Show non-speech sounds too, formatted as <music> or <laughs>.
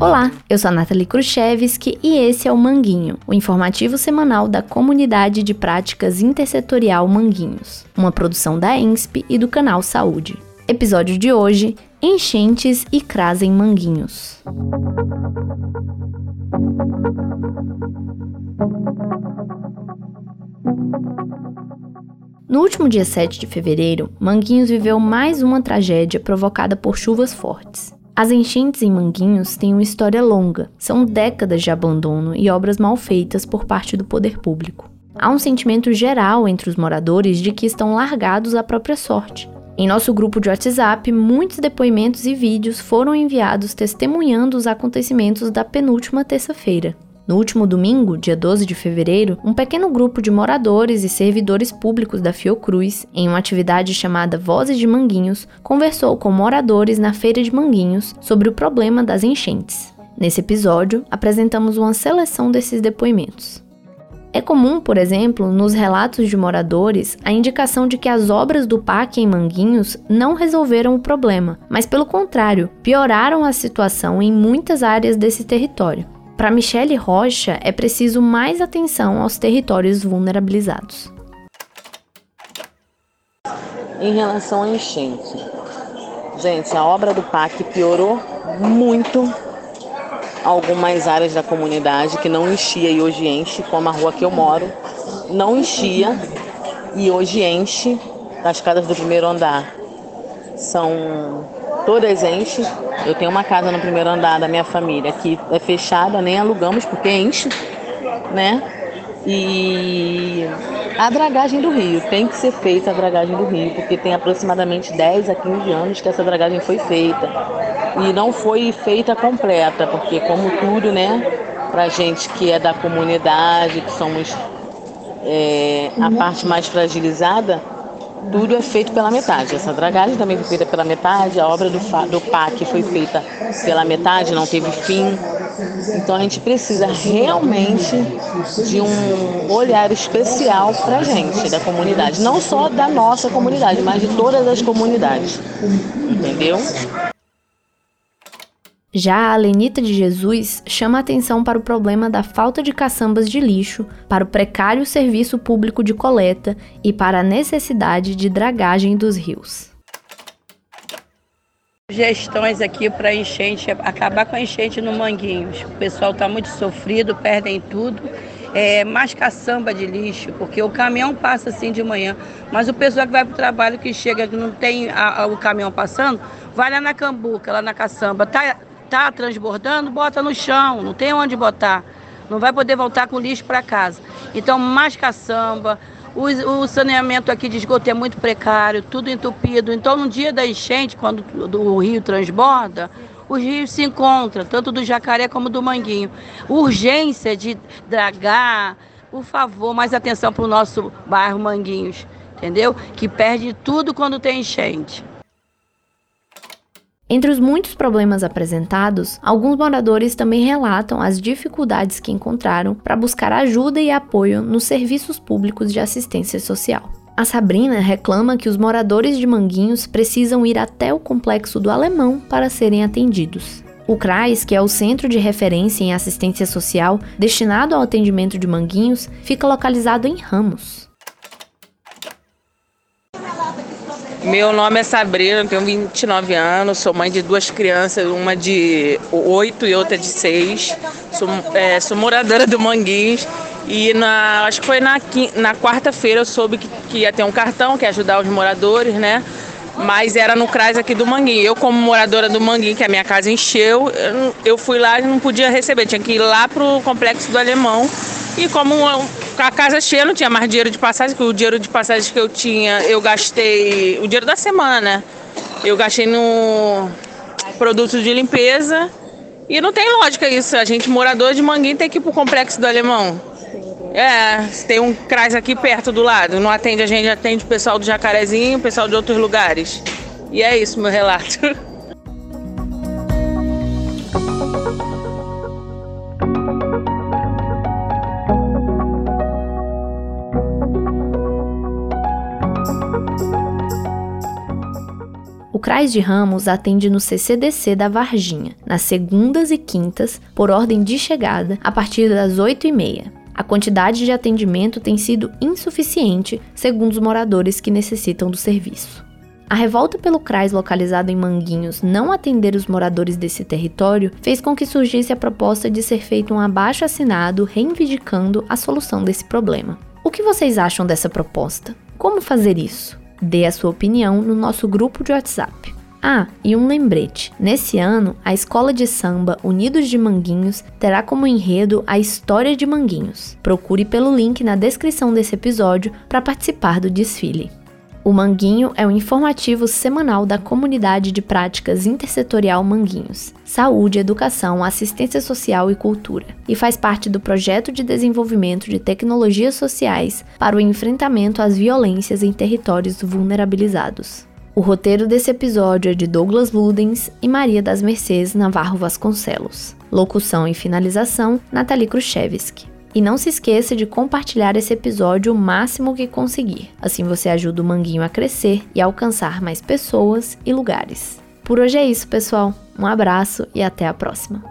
Olá, eu sou a Nathalie Khrushchevski e esse é o Manguinho, o informativo semanal da Comunidade de Práticas Intersetorial Manguinhos, uma produção da ENSP e do canal Saúde. Episódio de hoje: Enchentes e Cras em Manguinhos. No último dia 7 de fevereiro, Manguinhos viveu mais uma tragédia provocada por chuvas fortes. As enchentes em Manguinhos têm uma história longa, são décadas de abandono e obras mal feitas por parte do poder público. Há um sentimento geral entre os moradores de que estão largados à própria sorte. Em nosso grupo de WhatsApp, muitos depoimentos e vídeos foram enviados testemunhando os acontecimentos da penúltima terça-feira. No último domingo, dia 12 de fevereiro, um pequeno grupo de moradores e servidores públicos da Fiocruz, em uma atividade chamada Vozes de Manguinhos, conversou com moradores na Feira de Manguinhos sobre o problema das enchentes. Nesse episódio, apresentamos uma seleção desses depoimentos. É comum, por exemplo, nos relatos de moradores, a indicação de que as obras do PAC em Manguinhos não resolveram o problema, mas pelo contrário, pioraram a situação em muitas áreas desse território. Para Michele Rocha, é preciso mais atenção aos territórios vulnerabilizados. Em relação à enchente, gente, a obra do PAC piorou muito algumas áreas da comunidade que não enchia e hoje enche, como a rua que eu moro, não enchia e hoje enche as casas do primeiro andar. São todas enchem. Eu tenho uma casa no primeiro andar da minha família que é fechada, nem alugamos porque enche, né? E a dragagem do rio, tem que ser feita a dragagem do rio, porque tem aproximadamente 10 a 15 anos que essa dragagem foi feita. E não foi feita completa, porque como tudo, né, pra gente que é da comunidade, que somos é, a parte mais fragilizada, tudo é feito pela metade. Essa dragagem também foi feita pela metade, a obra do, do PAC foi feita pela metade, não teve fim. Então a gente precisa realmente de um olhar especial para a gente, da comunidade. Não só da nossa comunidade, mas de todas as comunidades. Entendeu? Já a Lenita de Jesus chama atenção para o problema da falta de caçambas de lixo, para o precário serviço público de coleta e para a necessidade de dragagem dos rios. Gestões aqui para enchente, acabar com a enchente no Manguinhos. O pessoal está muito sofrido, perdem tudo. É, mais caçamba de lixo, porque o caminhão passa assim de manhã, mas o pessoal que vai para o trabalho, que chega, que não tem a, a, o caminhão passando, vai lá na cambuca, lá na caçamba, tá, tá transbordando, bota no chão, não tem onde botar. Não vai poder voltar com lixo para casa. Então, mais caçamba, o, saneamento aqui de esgoto é muito precário, tudo entupido. Então, no dia da enchente, quando o rio transborda, os rios se encontram, tanto do jacaré como do manguinho. Urgência de dragar, por favor, mais atenção para o nosso bairro Manguinhos, entendeu? Que perde tudo quando tem enchente. Entre os muitos problemas apresentados, alguns moradores também relatam as dificuldades que encontraram para buscar ajuda e apoio nos serviços públicos de assistência social. A Sabrina reclama que os moradores de Manguinhos precisam ir até o complexo do Alemão para serem atendidos. O CRAS, que é o Centro de Referência em Assistência Social destinado ao atendimento de Manguinhos, fica localizado em Ramos. Meu nome é Sabrina, tenho 29 anos, sou mãe de duas crianças, uma de 8 e outra de 6. Sou, é, sou moradora do Manguinhos e na, acho que foi na, na quarta-feira eu soube que, que ia ter um cartão que ia ajudar os moradores, né? Mas era no CRAS aqui do Manguinho. Eu, como moradora do Manguinho, que a minha casa encheu, eu, eu fui lá e não podia receber. Tinha que ir lá pro complexo do Alemão. E como a casa cheia, não tinha mais dinheiro de passagem, porque o dinheiro de passagem que eu tinha, eu gastei o dinheiro da semana? Eu gastei no produto de limpeza. E não tem lógica isso. A gente, morador de Manguinho, tem que ir pro complexo do Alemão. É, tem um CRAS aqui perto do lado. Não atende a gente, atende o pessoal do Jacarezinho, o pessoal de outros lugares. E é isso meu relato. <laughs> O CRAS de Ramos atende no CCDC da Varginha, nas segundas e quintas, por ordem de chegada, a partir das 8h30. A quantidade de atendimento tem sido insuficiente, segundo os moradores que necessitam do serviço. A revolta pelo CRAS localizado em Manguinhos não atender os moradores desse território fez com que surgisse a proposta de ser feito um abaixo assinado reivindicando a solução desse problema. O que vocês acham dessa proposta? Como fazer isso? Dê a sua opinião no nosso grupo de WhatsApp. Ah, e um lembrete: nesse ano, a escola de samba Unidos de Manguinhos terá como enredo a história de Manguinhos. Procure pelo link na descrição desse episódio para participar do desfile. O Manguinho é o informativo semanal da Comunidade de Práticas Intersetorial Manguinhos, Saúde, Educação, Assistência Social e Cultura, e faz parte do projeto de desenvolvimento de tecnologias sociais para o enfrentamento às violências em territórios vulnerabilizados. O roteiro desse episódio é de Douglas Ludens e Maria das Mercês Navarro Vasconcelos. Locução e finalização, Nathalie Khrushchevsky. E não se esqueça de compartilhar esse episódio o máximo que conseguir. Assim você ajuda o Manguinho a crescer e alcançar mais pessoas e lugares. Por hoje é isso, pessoal. Um abraço e até a próxima.